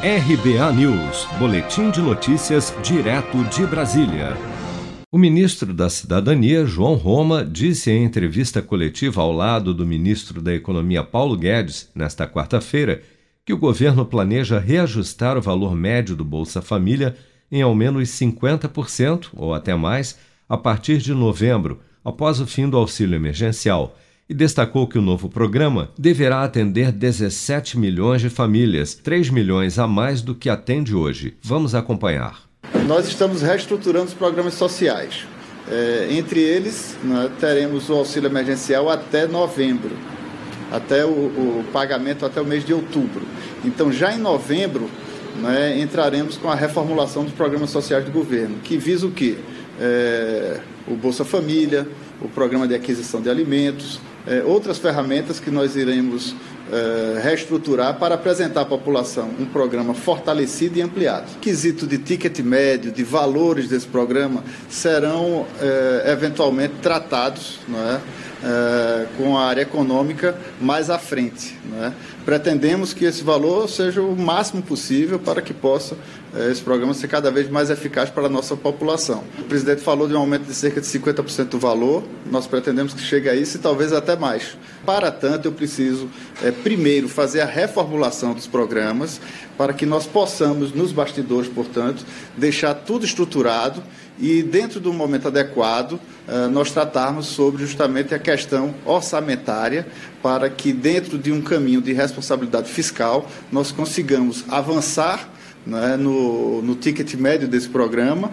RBA News, Boletim de Notícias, direto de Brasília. O ministro da Cidadania, João Roma, disse em entrevista coletiva ao lado do ministro da Economia, Paulo Guedes, nesta quarta-feira, que o governo planeja reajustar o valor médio do Bolsa Família em ao menos 50% ou até mais a partir de novembro, após o fim do auxílio emergencial e destacou que o novo programa deverá atender 17 milhões de famílias, 3 milhões a mais do que atende hoje. Vamos acompanhar. Nós estamos reestruturando os programas sociais. É, entre eles, né, teremos o auxílio emergencial até novembro, até o, o, pagamento até o mês de outubro. Então, já em novembro, né, entraremos com a reformulação dos programas sociais do governo, que visa o quê? É, o Bolsa Família, o programa de aquisição de alimentos, é, outras ferramentas que nós iremos é, reestruturar para apresentar à população um programa fortalecido e ampliado. Quesito de ticket médio, de valores desse programa, serão é, eventualmente tratados não é, é com a área econômica mais à frente. Não é? Pretendemos que esse valor seja o máximo possível para que possa é, esse programa ser cada vez mais eficaz para a nossa população. O presidente falou de um aumento de cerca de 50% do valor, nós pretendemos que chegue a isso e talvez até mais. Para tanto, eu preciso, é, primeiro, fazer a reformulação dos programas para que nós possamos, nos bastidores, portanto, deixar tudo estruturado e, dentro do momento adequado, é, nós tratarmos sobre justamente a questão orçamentária para que, dentro de um caminho de responsabilidade fiscal, nós consigamos avançar é, no, no ticket médio desse programa,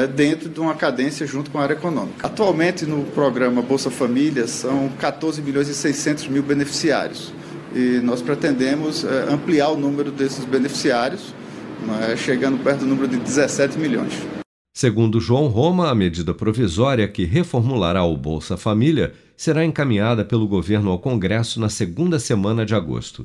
é, dentro de uma cadência junto com a área econômica. Atualmente, no programa Bolsa Família, são 14 milhões e 600 mil beneficiários. E nós pretendemos é, ampliar o número desses beneficiários, é, chegando perto do número de 17 milhões. Segundo João Roma, a medida provisória que reformulará o Bolsa Família será encaminhada pelo governo ao Congresso na segunda semana de agosto.